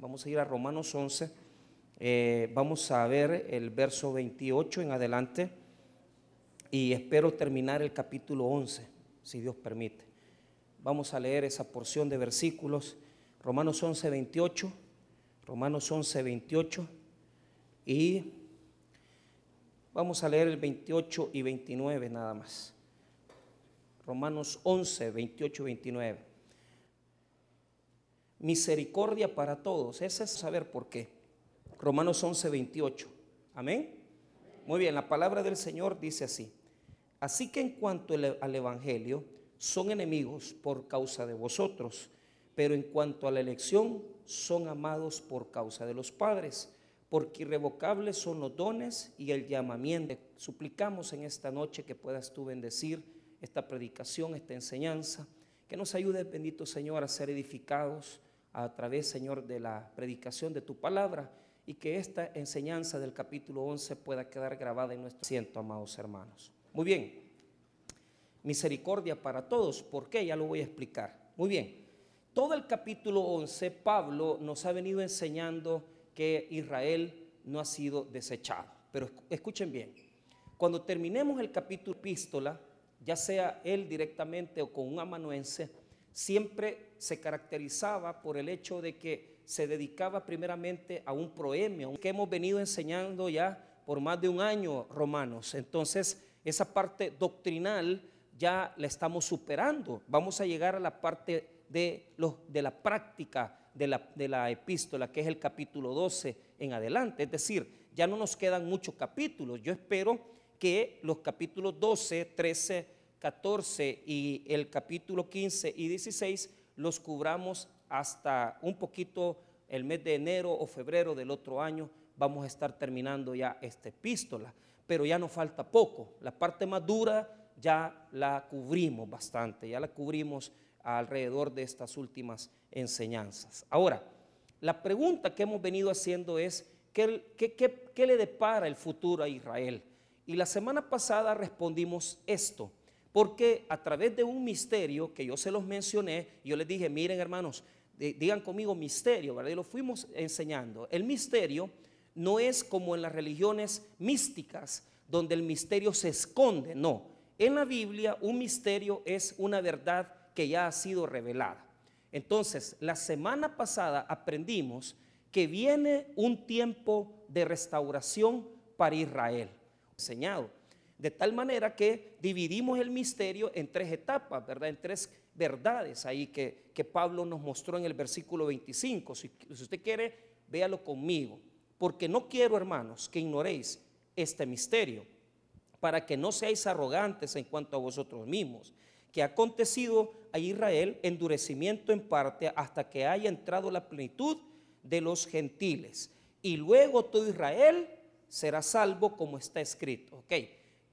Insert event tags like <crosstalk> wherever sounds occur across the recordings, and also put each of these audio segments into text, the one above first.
Vamos a ir a Romanos 11. Eh, vamos a ver el verso 28 en adelante. Y espero terminar el capítulo 11, si Dios permite. Vamos a leer esa porción de versículos. Romanos 11, 28. Romanos 11, 28. Y vamos a leer el 28 y 29 nada más. Romanos 11, 28 y 29 misericordia para todos. Ese es saber por qué. Romanos 11, 28. Amén. Muy bien, la palabra del Señor dice así. Así que en cuanto al Evangelio, son enemigos por causa de vosotros, pero en cuanto a la elección, son amados por causa de los padres, porque irrevocables son los dones y el llamamiento. Suplicamos en esta noche que puedas tú bendecir esta predicación, esta enseñanza, que nos ayude, bendito Señor, a ser edificados a través, Señor, de la predicación de tu palabra y que esta enseñanza del capítulo 11 pueda quedar grabada en nuestro asiento, amados hermanos. Muy bien, misericordia para todos, ¿por qué? Ya lo voy a explicar. Muy bien, todo el capítulo 11, Pablo nos ha venido enseñando que Israel no ha sido desechado. Pero escuchen bien, cuando terminemos el capítulo epístola, ya sea él directamente o con un amanuense, siempre se caracterizaba por el hecho de que se dedicaba primeramente a un proemio, que hemos venido enseñando ya por más de un año, romanos. Entonces, esa parte doctrinal ya la estamos superando. Vamos a llegar a la parte de, los, de la práctica de la, de la epístola, que es el capítulo 12 en adelante. Es decir, ya no nos quedan muchos capítulos. Yo espero que los capítulos 12, 13, 14 y el capítulo 15 y 16 los cubramos hasta un poquito el mes de enero o febrero del otro año. Vamos a estar terminando ya esta epístola, pero ya nos falta poco. La parte más dura ya la cubrimos bastante, ya la cubrimos alrededor de estas últimas enseñanzas. Ahora, la pregunta que hemos venido haciendo es, ¿qué, qué le depara el futuro a Israel? Y la semana pasada respondimos esto. Porque a través de un misterio que yo se los mencioné, yo les dije, miren hermanos, digan conmigo misterio, ¿verdad? Y lo fuimos enseñando. El misterio no es como en las religiones místicas, donde el misterio se esconde, no. En la Biblia un misterio es una verdad que ya ha sido revelada. Entonces, la semana pasada aprendimos que viene un tiempo de restauración para Israel. Enseñado. De tal manera que dividimos el misterio en tres etapas, ¿verdad? En tres verdades ahí que, Pablo nos mostró en el versículo 25. Si, usted quiere, véalo conmigo. Porque no quiero, hermanos, que ignoréis este misterio, para que no seáis arrogantes en cuanto a vosotros mismos, que ha acontecido a Israel endurecimiento en parte hasta que haya entrado la plenitud de los gentiles. Y luego todo Israel será salvo como está escrito. Ok,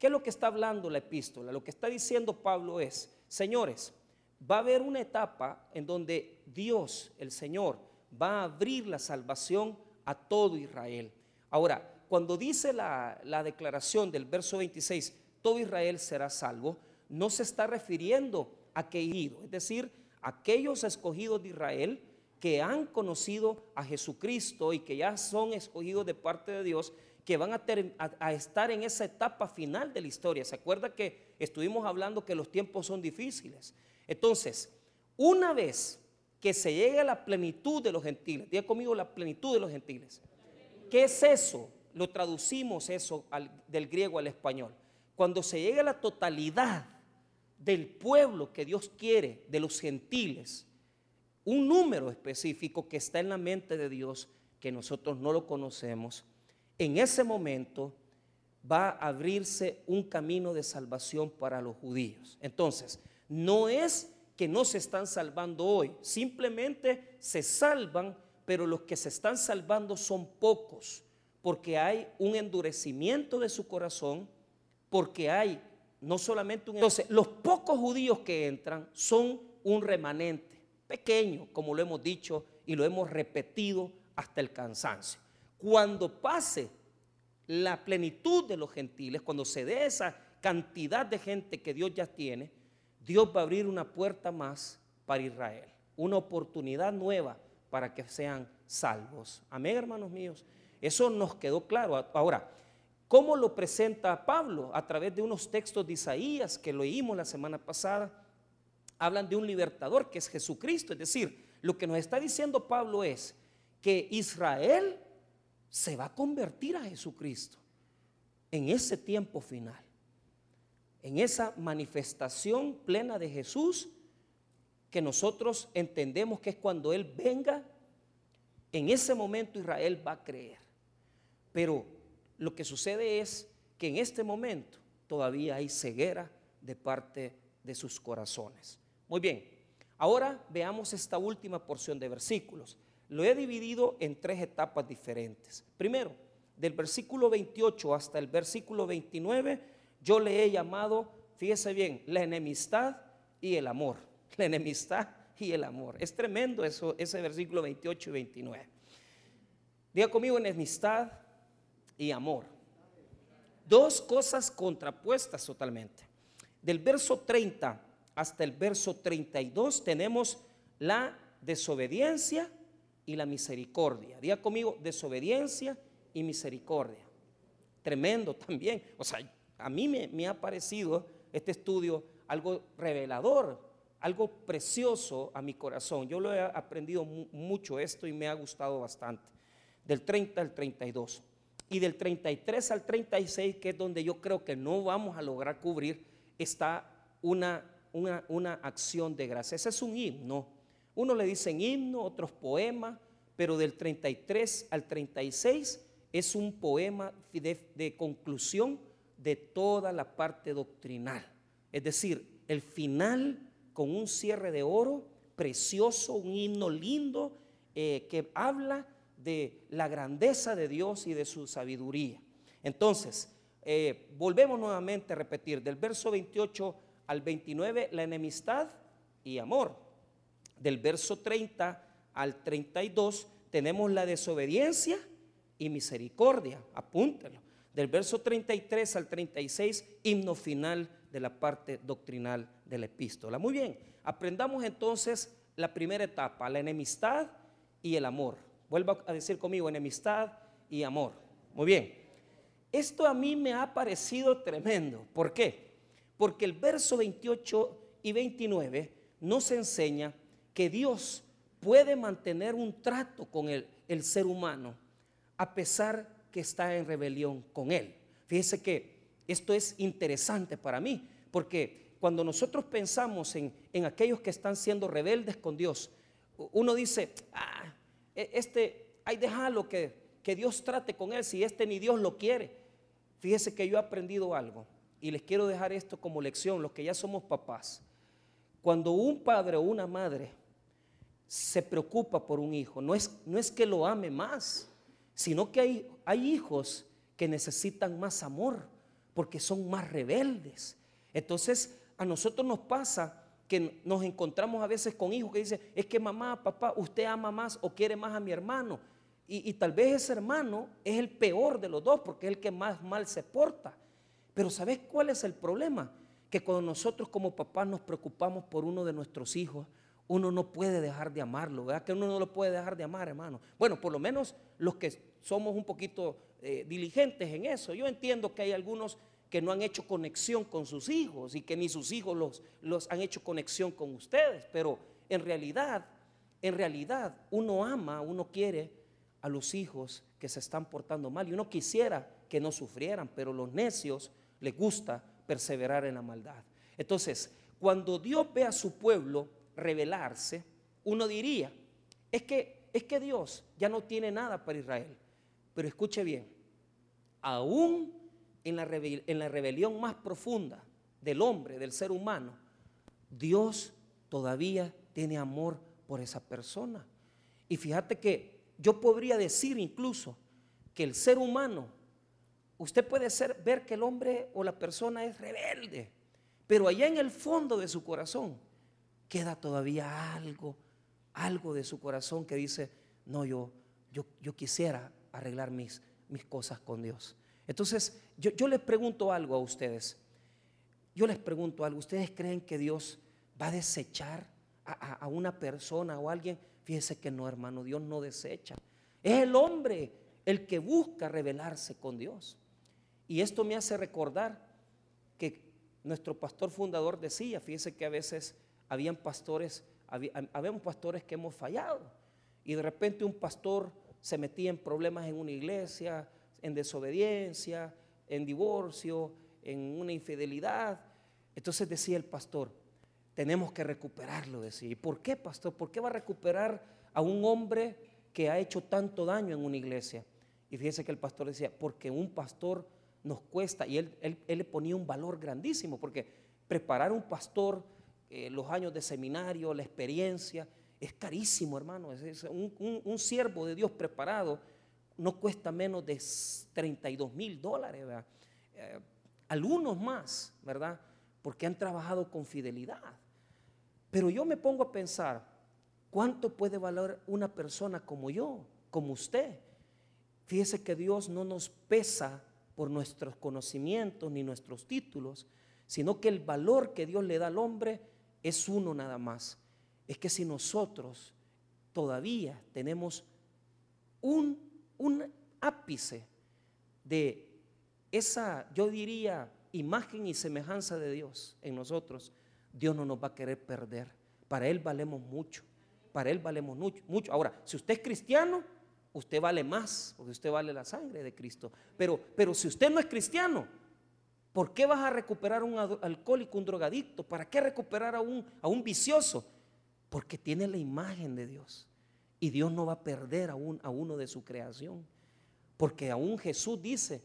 ¿Qué es lo que está hablando la epístola? Lo que está diciendo Pablo es, señores, va a haber una etapa en donde Dios, el Señor, va a abrir la salvación a todo Israel. Ahora, cuando dice la, declaración del verso 26, todo Israel será salvo, no se está refiriendo a que ido, es decir, aquellos escogidos de Israel que han conocido a Jesucristo y que ya son escogidos de parte de Dios, que van a, estar en esa etapa final de la historia. ¿Se acuerda que estuvimos hablando que los tiempos son difíciles? Entonces, una vez que se llegue a la plenitud de los gentiles, diga conmigo la plenitud de los gentiles. ¿Qué es eso? Lo traducimos eso del griego al español. Cuando se llegue a la totalidad del pueblo que Dios quiere, de los gentiles, un número específico que está en la mente de Dios, que nosotros no lo conocemos, en ese momento va a abrirse un camino de salvación para los judíos. Entonces, no es que no se están salvando hoy, simplemente se salvan, pero los que se están salvando son pocos, porque hay un endurecimiento de su corazón, porque hay no solamente un... Entonces, los pocos judíos que entran son un remanente, pequeño, como lo hemos dicho y lo hemos repetido hasta el cansancio. Cuando pase la plenitud de los gentiles, cuando se dé esa cantidad de gente que Dios ya tiene, Dios va a abrir una puerta más para Israel, una oportunidad nueva para que sean salvos. Amén, hermanos míos. Eso nos quedó claro. Ahora, ¿cómo lo presenta Pablo? A través de unos textos de Isaías que leímos la semana pasada. Hablan de un libertador que es Jesucristo. Es decir, lo que nos está diciendo Pablo es que Israel se va a convertir a Jesucristo en ese tiempo final. En esa manifestación plena de Jesús que nosotros entendemos que es cuando Él venga, en ese momento Israel va a creer. Pero lo que sucede es que en este momento todavía hay ceguera de parte de sus corazones. Muy bien, ahora veamos esta última porción de versículos. Lo he dividido en tres etapas diferentes. Primero, del versículo 28 hasta el versículo 29, yo le he llamado, fíjese bien, la enemistad y el amor <laughs> la enemistad y el amor. Es tremendo eso, ese versículo 28 y 29. Diga conmigo enemistad y amor. Dos cosas contrapuestas totalmente. Del verso 30 hasta el verso 32 tenemos la desobediencia y la misericordia. Diga conmigo desobediencia y misericordia. Tremendo también. O sea, a mí me, ha parecido este estudio algo revelador algo precioso a mi corazón. Yo lo he aprendido mucho esto y me ha gustado bastante. Del 30 al 32. Y del 33 al 36, que es donde yo creo que no vamos a lograr cubrir, está una, una, una acción de gracia. Ese es un himno. Uno le dicen himno, otros poemas, pero del 33 al 36 es un poema de, de conclusión de toda la parte doctrinal. Es decir, el final con un cierre de oro precioso, un himno lindo eh, que habla de la grandeza de Dios y de su sabiduría. Entonces, eh, volvemos nuevamente a repetir, del verso 28 al 29, la enemistad y amor. Del verso 30 al 32 tenemos la desobediencia y misericordia, apúntelo. Del verso 33 al 36, himno final de la parte doctrinal de la epístola. Muy bien, aprendamos entonces la primera etapa, la enemistad y el amor. Vuelva a decir conmigo, enemistad y amor. Muy bien, esto a mí me ha parecido tremendo. ¿Por qué? Porque el verso 28 y 29 nos enseña que Dios puede mantener un trato con el, el ser humano a pesar que está en rebelión con Él. Fíjese que esto es interesante para mí, porque cuando nosotros pensamos en, aquellos que están siendo rebeldes con Dios, uno dice, ah, e, este, hay dejarlo que, que Dios trate con él si este ni Dios lo quiere. Fíjese que yo he aprendido algo y les quiero dejar esto como lección, los que ya somos papás. Cuando un padre o una madre se preocupa por un hijo, no es, no es que lo ame más, sino que hay, hay hijos que necesitan más amor porque son más rebeldes. Entonces, a nosotros nos pasa que nos encontramos a veces con hijos que dicen, es que mamá, papá, usted ama más o quiere más a mi hermano. Y, tal vez ese hermano es el peor de los dos porque es el que más mal se porta. Pero ¿sabes cuál es el problema? Que cuando nosotros como papás nos preocupamos por uno de nuestros hijos, uno no puede dejar de amarlo, ¿verdad? Que uno no lo puede dejar de amar, hermano. Bueno, por lo menos los que somos un poquito eh, diligentes en eso. Yo entiendo que hay algunos que no han hecho conexión con sus hijos y que ni sus hijos los, los han hecho conexión con ustedes. Pero en realidad, en realidad uno ama, uno quiere a los hijos que se están portando mal y uno quisiera que no sufrieran, pero los necios les gusta perseverar en la maldad. Entonces, cuando Dios ve a su pueblo rebelarse, uno diría, es que, es que Dios ya no tiene nada para Israel. Pero escuche bien, aún en la, rebelión más profunda del hombre, del ser humano, Dios todavía tiene amor por esa persona. Y fíjate que yo podría decir incluso que el ser humano, usted puede ser, ver que el hombre o la persona es rebelde, pero allá en el fondo de su corazón queda todavía algo, algo de su corazón que dice, no, yo, yo, yo quisiera arreglar mis, mis cosas con Dios. Entonces, yo, les pregunto algo a ustedes. Yo les pregunto algo. ¿Ustedes creen que Dios va a desechar a, una persona o a alguien Fíjese que no, hermano, Dios no desecha. Es el hombre el que busca revelarse con Dios. Y esto me hace recordar que nuestro pastor fundador decía, fíjese que a veces habían pastores, habíamos pastores que hemos fallado. Y de repente un pastor se metía en problemas en una iglesia, en desobediencia, en divorcio, en una infidelidad. Entonces decía el pastor, tenemos que recuperarlo, decía. ¿Y por qué, pastor? ¿Por qué va a recuperar a un hombre que ha hecho tanto daño en una iglesia? Y fíjese que el pastor decía, porque un pastor nos cuesta, y él, él, le ponía un valor grandísimo, porque preparar un pastor, eh, los años de seminario, la experiencia, es carísimo, hermano. Un, un, siervo de Dios preparado no cuesta menos de 32 mil dólares, eh, algunos más, ¿verdad? Porque han trabajado con fidelidad. Pero yo me pongo a pensar, ¿cuánto puede valer una persona como yo, como usted? Fíjese que Dios no nos pesa por nuestros conocimientos ni nuestros títulos, sino que el valor que Dios le da al hombre es uno nada más. Es que si nosotros todavía tenemos un, un ápice de esa, yo diría, imagen y semejanza de Dios en nosotros, Dios no nos va a querer perder. Para Él valemos mucho. Para Él valemos mucho. mucho. Ahora, si usted es cristiano, usted vale más, porque usted vale la sangre de Cristo. Pero, pero si usted no es cristiano, ¿por qué vas a recuperar a un alcohólico, un drogadicto? ¿Para qué recuperar a un, a un vicioso? Porque tiene la imagen de Dios. Y Dios no va a perder a, a uno de su creación. Porque aún Jesús dice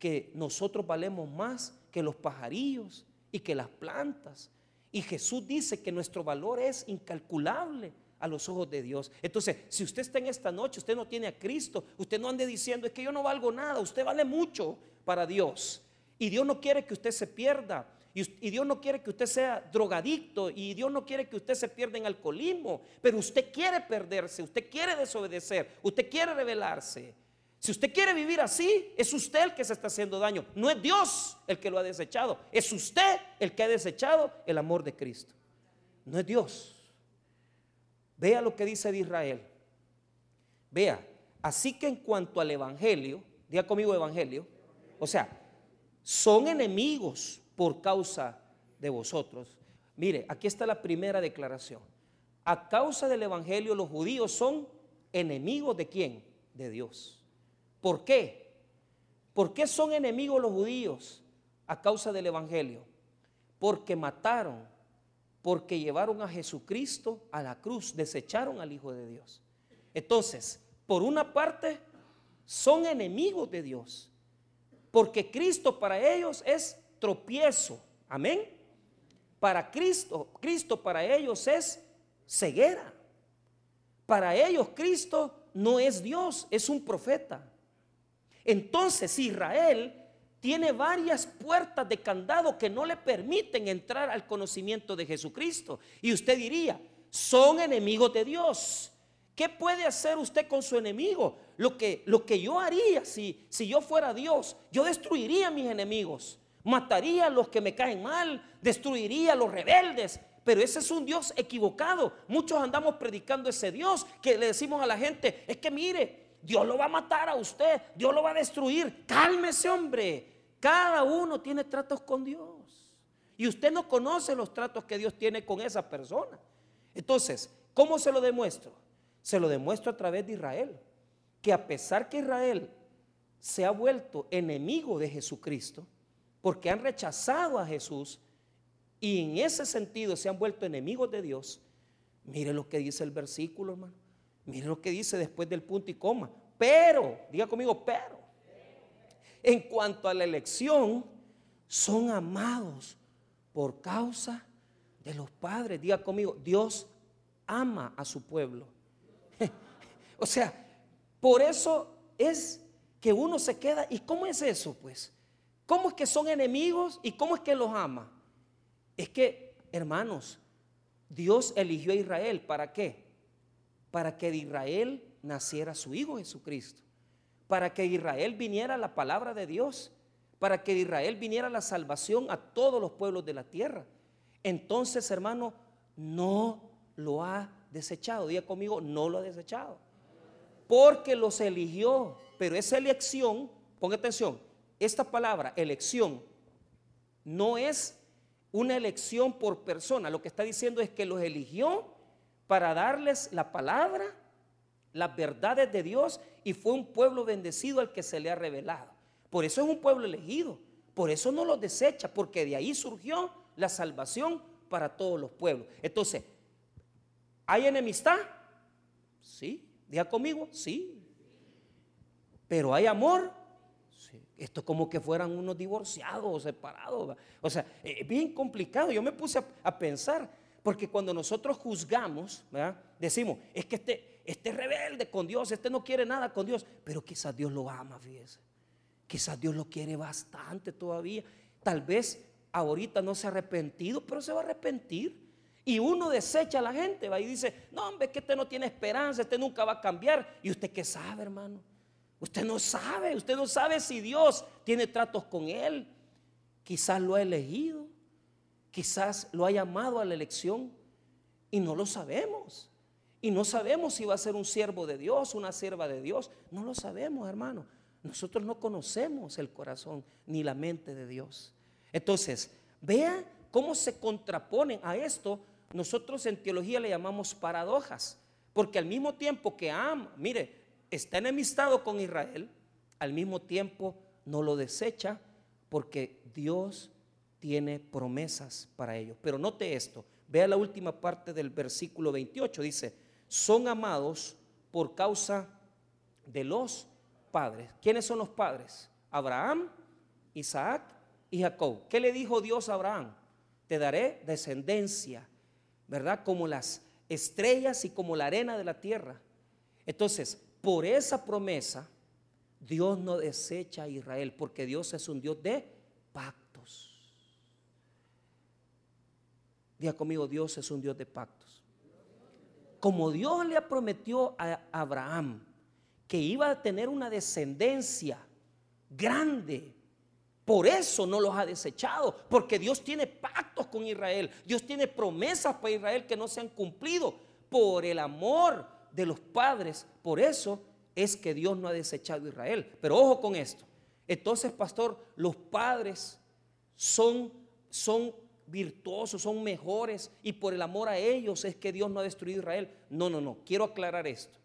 que nosotros valemos más que los pajarillos y que las plantas. Y Jesús dice que nuestro valor es incalculable a los ojos de Dios. Entonces, si usted está en esta noche, usted no tiene a Cristo, usted no ande diciendo, es que yo no valgo nada, usted vale mucho para Dios. Y Dios no quiere que usted se pierda. Y, Dios no quiere que usted sea drogadicto. Y Dios no quiere que usted se pierda en alcoholismo. Pero usted quiere perderse, usted quiere desobedecer, usted quiere rebelarse. Si usted quiere vivir así, es usted el que se está haciendo daño. No es Dios el que lo ha desechado. Es usted el que ha desechado el amor de Cristo. No es Dios. Vea lo que dice de Israel. Vea, así que en cuanto al Evangelio, diga conmigo Evangelio, o sea, son enemigos por causa de vosotros. Mire, aquí está la primera declaración. A causa del Evangelio los judíos son enemigos de quién? De Dios. ¿Por qué? ¿Por qué son enemigos los judíos a causa del Evangelio? Porque mataron porque llevaron a Jesucristo a la cruz, desecharon al Hijo de Dios. Entonces, por una parte, son enemigos de Dios, porque Cristo para ellos es tropiezo, amén. Para Cristo, Cristo para ellos es ceguera. Para ellos Cristo no es Dios, es un profeta. Entonces Israel tiene varias puertas de candado que no le permiten entrar al conocimiento de Jesucristo. Y usted diría, son enemigos de Dios. ¿Qué puede hacer usted con su enemigo? Lo que, lo que yo haría si, si yo fuera Dios, yo destruiría a mis enemigos, mataría a los que me caen mal, destruiría a los rebeldes. Pero ese es un Dios equivocado. Muchos andamos predicando ese Dios que le decimos a la gente, es que mire, Dios lo va a matar a usted, Dios lo va a destruir. Cálmese, hombre. Cada uno tiene tratos con Dios. Y usted no conoce los tratos que Dios tiene con esa persona. Entonces, ¿cómo se lo demuestro? Se lo demuestro a través de Israel. Que a pesar que Israel se ha vuelto enemigo de Jesucristo, porque han rechazado a Jesús y en ese sentido se han vuelto enemigos de Dios, mire lo que dice el versículo, hermano. Mire lo que dice después del punto y coma. Pero, diga conmigo, pero en cuanto a la elección, son amados por causa de los padres. Diga conmigo, Dios ama a su pueblo. <laughs> o sea, por eso es que uno se queda. ¿Y cómo es eso, pues? ¿Cómo es que son enemigos y cómo es que los ama? Es que, hermanos, Dios eligió a Israel. ¿Para qué? Para que de Israel naciera su Hijo Jesucristo para que Israel viniera la palabra de Dios, para que Israel viniera la salvación a todos los pueblos de la tierra. Entonces, hermano, no lo ha desechado. Diga conmigo, no lo ha desechado. Porque los eligió. Pero esa elección, ponga atención, esta palabra, elección, no es una elección por persona. Lo que está diciendo es que los eligió para darles la palabra, las verdades de Dios y fue un pueblo bendecido al que se le ha revelado. Por eso es un pueblo elegido. Por eso no los desecha, porque de ahí surgió la salvación para todos los pueblos. Entonces, ¿hay enemistad? Sí. Diga conmigo, sí. Pero hay amor. Sí. Esto es como que fueran unos divorciados o separados. O sea, es bien complicado. Yo me puse a, pensar, porque cuando nosotros juzgamos, decimos, es que este, este rebelde con Dios, este no quiere nada con Dios, pero quizás Dios lo ama, fíjese. Quizás Dios lo quiere bastante todavía. Tal vez ahorita no se ha arrepentido, pero se va a arrepentir. Y uno desecha a la gente, va y dice, no hombre, que este no tiene esperanza, este nunca va a cambiar. ¿Y usted qué sabe, hermano? Usted no sabe, usted no sabe si Dios tiene tratos con él. Quizás lo ha elegido, quizás lo ha llamado a la elección y no lo sabemos. Y no sabemos si va a ser un siervo de Dios, una sierva de Dios. No lo sabemos, hermano. Nosotros no conocemos el corazón ni la mente de Dios. Entonces, vea cómo se contraponen a esto. Nosotros en teología le llamamos paradojas. Porque al mismo tiempo que ama, mire, está enemistado con Israel, al mismo tiempo no lo desecha porque Dios tiene promesas para ellos. Pero note esto, vea la última parte del versículo 28, dice, son amados por causa de los padres. ¿Quiénes son los padres? Abraham, Isaac y Jacob. ¿Qué le dijo Dios a Abraham? Te daré descendencia, ¿verdad? Como las estrellas y como la arena de la tierra. Entonces, por esa promesa, Dios no desecha a Israel, porque Dios es un Dios de pactos. Diga conmigo, Dios es un Dios de pactos como Dios le prometió a Abraham que iba a tener una descendencia grande, por eso no los ha desechado, porque Dios tiene pactos con Israel, Dios tiene promesas para Israel que no se han cumplido por el amor de los padres, por eso es que Dios no ha desechado a Israel. Pero ojo con esto. Entonces, pastor, los padres son son virtuosos, son mejores y por el amor a ellos es que Dios no ha destruido Israel. No, no, no, quiero aclarar esto.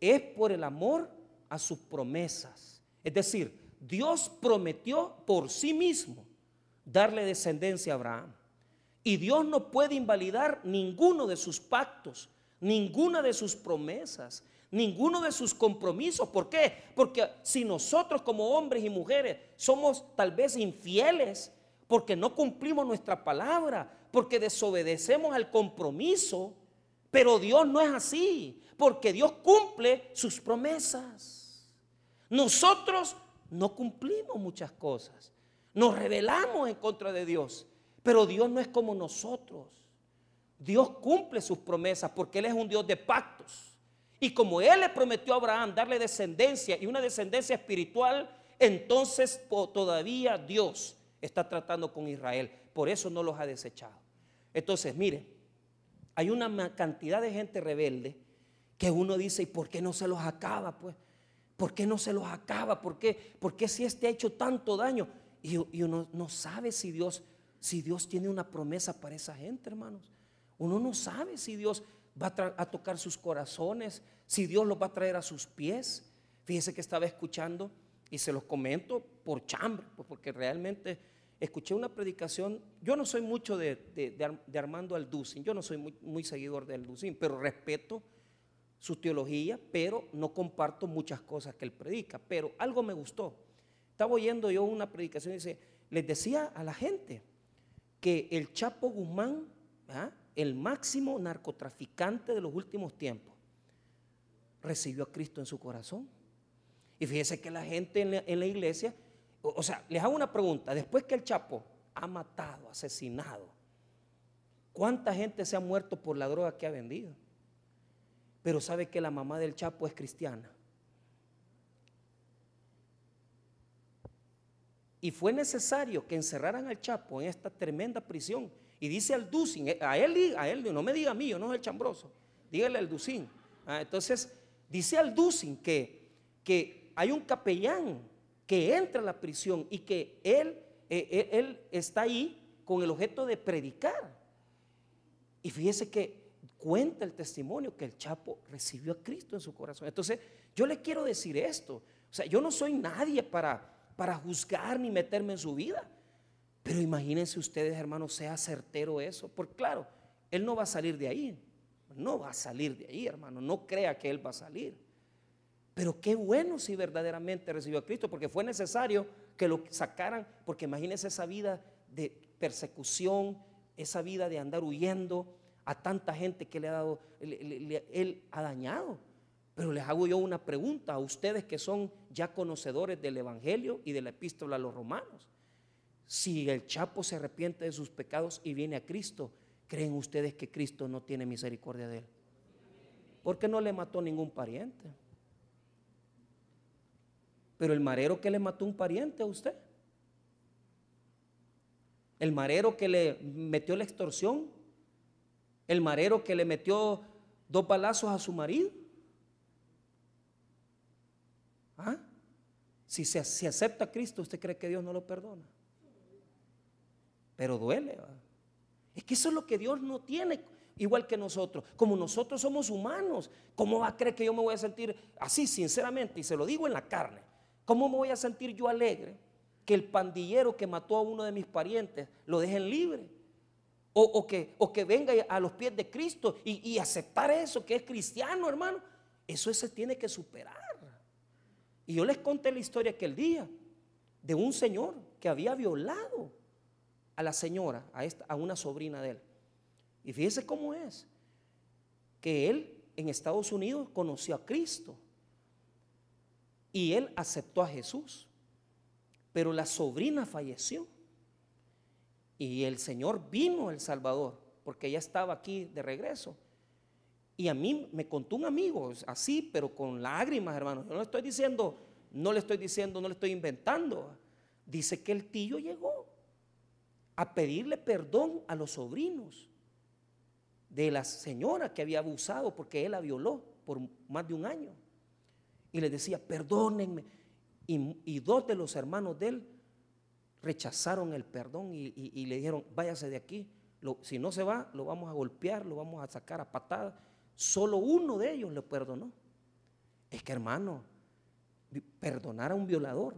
Es por el amor a sus promesas. Es decir, Dios prometió por sí mismo darle descendencia a Abraham. Y Dios no puede invalidar ninguno de sus pactos, ninguna de sus promesas, ninguno de sus compromisos. ¿Por qué? Porque si nosotros como hombres y mujeres somos tal vez infieles, porque no cumplimos nuestra palabra, porque desobedecemos al compromiso. Pero Dios no es así, porque Dios cumple sus promesas. Nosotros no cumplimos muchas cosas. Nos rebelamos en contra de Dios, pero Dios no es como nosotros. Dios cumple sus promesas porque Él es un Dios de pactos. Y como Él le prometió a Abraham darle descendencia y una descendencia espiritual, entonces todavía Dios está tratando con Israel. Por eso no los ha desechado. Entonces, mire, hay una cantidad de gente rebelde que uno dice, ¿y por qué no se los acaba? Pues, ¿por qué no se los acaba? ¿Por qué, ¿Por qué si este ha hecho tanto daño? Y, uno no sabe si Dios, si Dios tiene una promesa para esa gente, hermanos. Uno no sabe si Dios va a, tocar sus corazones, si Dios los va a traer a sus pies. Fíjese que estaba escuchando y se los comento por chambre, porque realmente escuché una predicación, yo no soy mucho de, de, Armando Alducin, yo no soy muy, seguidor de Alducin, pero respeto su teología, pero no comparto muchas cosas que él predica, pero algo me gustó. Estaba oyendo yo una predicación y dice, les decía a la gente que el Chapo Guzmán, ¿ah? el máximo narcotraficante de los últimos tiempos, recibió a Cristo en su corazón. Y fíjese que la gente en la iglesia o sea, les hago una pregunta. Después que el Chapo ha matado, asesinado, ¿cuánta gente se ha muerto por la droga que ha vendido? Pero sabe que la mamá del Chapo es cristiana. Y fue necesario que encerraran al Chapo en esta tremenda prisión. Y dice al Ducing, a él, a él, no me diga a mí, yo no es el chambroso. dígale al Ducín. Ah, entonces, dice al Ducín que, que hay un capellán que entra a la prisión y que él, eh, eh, él está ahí con el objeto de predicar. Y fíjese que cuenta el testimonio que el Chapo recibió a Cristo en su corazón. Entonces, yo le quiero decir esto. O sea, yo no soy nadie para, para juzgar ni meterme en su vida. Pero imagínense ustedes, hermanos, sea certero eso. Porque claro, él no va a salir de ahí. No va a salir de ahí, hermano. No crea que él va a salir. Pero qué bueno si verdaderamente recibió a Cristo, porque fue necesario que lo sacaran, porque imagínense esa vida de persecución, esa vida de andar huyendo a tanta gente que le ha dado, él ha dañado. Pero les hago yo una pregunta a ustedes que son ya conocedores del Evangelio y de la epístola a los romanos. Si el Chapo se arrepiente de sus pecados y viene a Cristo, ¿creen ustedes que Cristo no tiene misericordia de él? Porque no le mató ningún pariente. Pero el marero que le mató un pariente a usted. El marero que le metió la extorsión. El marero que le metió dos balazos a su marido. ¿Ah? Si se acepta a Cristo, ¿usted cree que Dios no lo perdona? Pero duele. Es que eso es lo que Dios no tiene, igual que nosotros. Como nosotros somos humanos, ¿cómo va a creer que yo me voy a sentir así, sinceramente? Y se lo digo en la carne. ¿Cómo me voy a sentir yo alegre que el pandillero que mató a uno de mis parientes lo dejen libre? O, que, o que, venga a los pies de Cristo y, aceptar eso, que es cristiano, hermano. Eso se tiene que superar. Y yo les conté la historia aquel día de un señor que había violado a la señora, a, esta, a una sobrina de él. Y fíjese cómo es, que él en Estados Unidos conoció a Cristo y él aceptó a Jesús, pero la sobrina falleció y el Señor vino a El Salvador porque ella estaba aquí de regreso. Y a mí me contó un amigo, así, pero con lágrimas, hermano. Yo no le estoy diciendo, no le estoy diciendo, no le estoy inventando. Dice que el tío llegó a pedirle perdón a los sobrinos de la señora que había abusado porque él la violó por más de un año. Y le decía, perdónenme. Y, dos de los hermanos de él rechazaron el perdón y, le dijeron, váyase de aquí. si no se va, lo vamos a golpear, lo vamos a sacar a patadas. Solo uno de ellos le perdonó. Es que hermano, perdonar a un violador.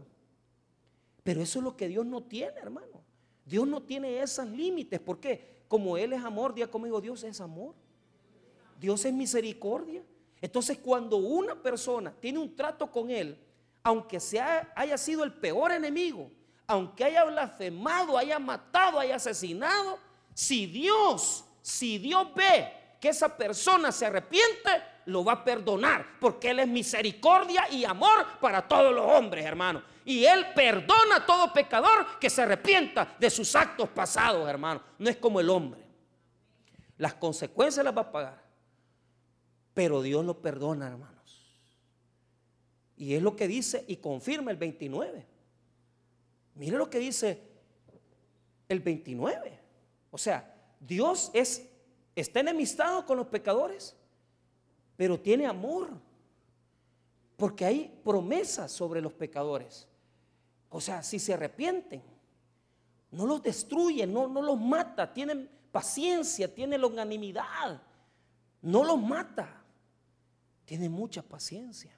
Pero eso es lo que Dios no tiene, hermano. Dios no tiene esos límites. ¿Por qué? Como Él es amor, día conmigo, Dios es amor. Dios es misericordia. Entonces cuando una persona tiene un trato con Él, aunque sea, haya sido el peor enemigo, aunque haya blasfemado, haya matado, haya asesinado, si Dios, si Dios ve que esa persona se arrepiente, lo va a perdonar, porque Él es misericordia y amor para todos los hombres, hermano. Y Él perdona a todo pecador que se arrepienta de sus actos pasados, hermano. No es como el hombre. Las consecuencias las va a pagar. Pero Dios lo perdona, hermanos. Y es lo que dice y confirma el 29. Mire lo que dice el 29. O sea, Dios es está enemistado con los pecadores, pero tiene amor, porque hay promesas sobre los pecadores. O sea, si se arrepienten, no los destruye, no, no los mata, tienen paciencia, tiene longanimidad, no los mata, tiene mucha paciencia.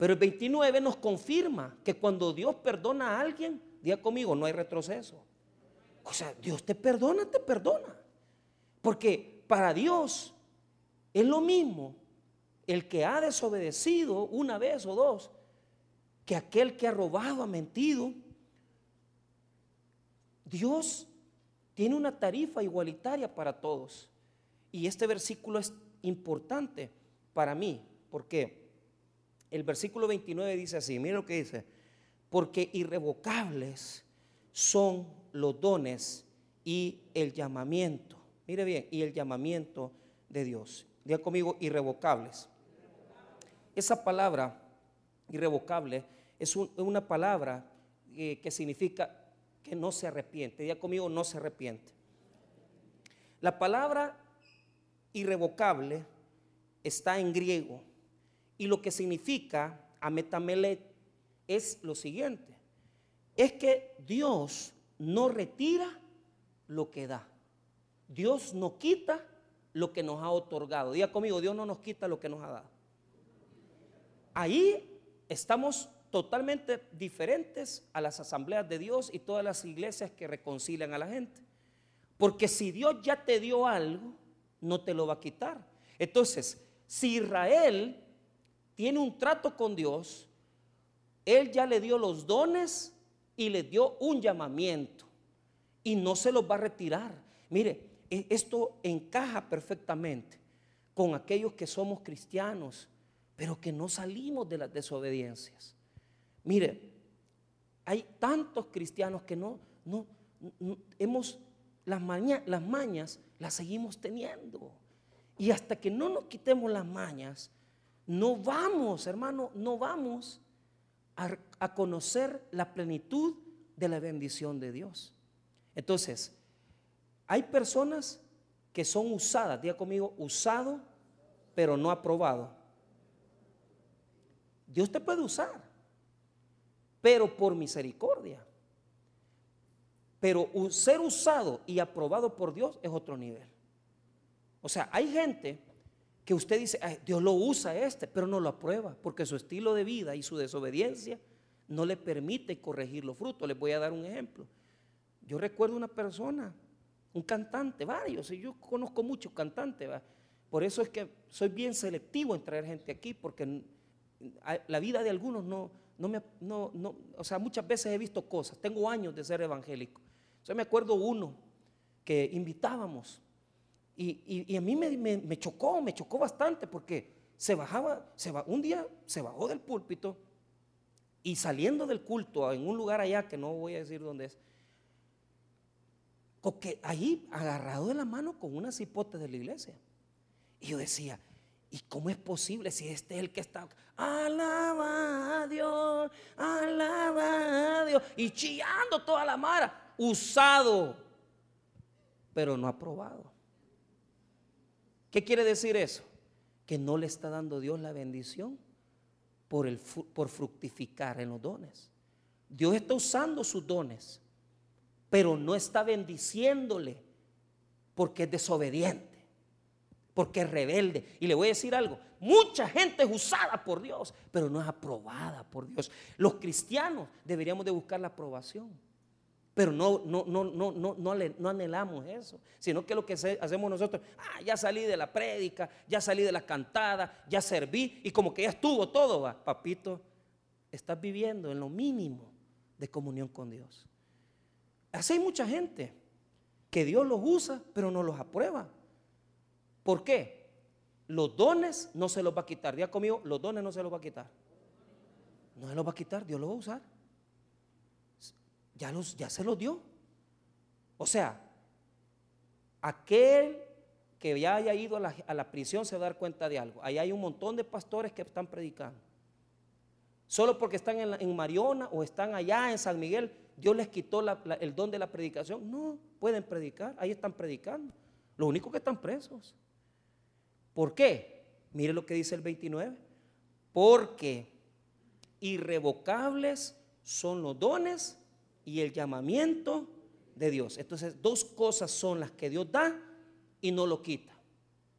Pero el 29 nos confirma que cuando Dios perdona a alguien, diga conmigo, no hay retroceso. O sea, Dios te perdona, te perdona. Porque para Dios es lo mismo el que ha desobedecido una vez o dos que aquel que ha robado, ha mentido. Dios tiene una tarifa igualitaria para todos. Y este versículo es importante para mí, porque el versículo 29 dice así, mira lo que dice, porque irrevocables son los dones y el llamamiento Mire bien, y el llamamiento de Dios. Diga conmigo, irrevocables. Esa palabra, irrevocable, es una palabra eh, que significa que no se arrepiente. Diga conmigo, no se arrepiente. La palabra irrevocable está en griego y lo que significa ametamelet es lo siguiente, es que Dios no retira lo que da. Dios no quita lo que nos ha otorgado. Diga conmigo, Dios no nos quita lo que nos ha dado. Ahí estamos totalmente diferentes a las asambleas de Dios y todas las iglesias que reconcilian a la gente. Porque si Dios ya te dio algo, no te lo va a quitar. Entonces, si Israel tiene un trato con Dios, Él ya le dio los dones y le dio un llamamiento y no se los va a retirar. Mire, e, esto encaja perfectamente con aquellos que somos cristianos, pero que no salimos de las desobediencias. Mire, hay tantos cristianos que no, no, hemos, las, las mañas las seguimos teniendo. Y hasta que no nos quitemos las mañas, no vamos, hermano, no vamos a, conocer la plenitud de la bendición de Dios. Entonces, hay personas que son usadas, diga conmigo, usado, pero no aprobado. Dios te puede usar, pero por misericordia. Pero ser usado y aprobado por Dios es otro nivel. O sea, hay gente que usted dice, Dios lo usa este, pero no lo aprueba, porque su estilo de vida y su desobediencia no le permite corregir los frutos. Les voy a dar un ejemplo. Yo recuerdo una persona, un cantante, varios, y yo conozco muchos cantantes, por eso es que soy bien selectivo en traer gente aquí, porque la vida de algunos no, no me, no, no, o sea, muchas veces he visto cosas, tengo años de ser evangélico. Yo me acuerdo uno que invitábamos y, a mí me, chocó, me chocó bastante porque se bajaba, un día se bajó del púlpito y saliendo del culto en un lugar allá que no voy a decir dónde es, porque ahí agarrado de la mano con una cipote de la iglesia. Y yo decía, ¿y cómo es posible si este es el que está? Alaba a Dios, alaba a Dios. Y chillando toda la mara, usado, pero no aprobado. ¿Qué quiere decir eso? Que no le está dando Dios la bendición por, el, por fructificar en los dones. Dios está usando sus dones, pero no está bendiciéndole porque es desobediente, porque es rebelde. Y le voy a decir algo, mucha gente es usada por Dios, pero no es aprobada por Dios. Los cristianos deberíamos de buscar la aprobación. Pero no, no, no, no, no, no, anhelamos eso, sino que lo que hacemos nosotros, ah, ya salí de la prédica, ya salí de la cantada, ya serví y como que ya estuvo todo, va. papito, estás viviendo en lo mínimo de comunión con Dios. Así hay mucha gente que Dios los usa, pero no los aprueba. ¿Por qué? Los dones no se los va a quitar. Diga conmigo, los dones no se los va a quitar. No se los va a quitar, Dios los va a usar ya, los, ya se los dio. O sea, aquel que ya haya ido a la, prisión se va a dar cuenta de algo. Ahí hay un montón de pastores que están predicando. Solo porque están en, Mariona o están allá en San Miguel, Dios les quitó el don de la predicación. No, pueden predicar, ahí están predicando. Lo único que están presos. ¿Por qué? Mire lo que dice el 29. Porque irrevocables son los dones y el llamamiento de Dios. Entonces, dos cosas son las que Dios da y no lo quita.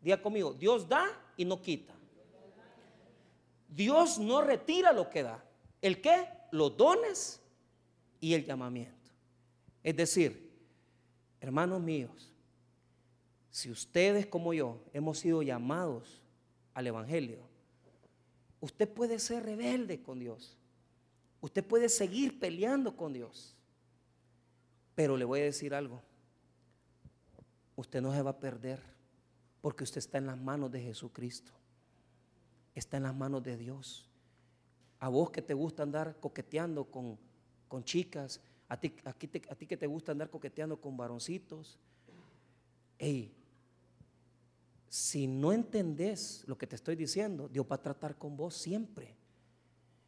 Diga conmigo, Dios da y no quita. Dios no retira lo que da. ¿El qué? Los dones y el llamamiento. Es decir, hermanos míos, si ustedes como yo hemos sido llamados al Evangelio, usted puede ser rebelde con Dios. Usted puede seguir peleando con Dios. Pero le voy a decir algo. Usted no se va a perder porque usted está en las manos de Jesucristo. Está en las manos de Dios. A vos que te gusta andar coqueteando con, chicas, a ti, a ti que te gusta andar coqueteando con varoncitos. Hey, si no entendés lo que te estoy diciendo, Dios va a tratar con vos siempre.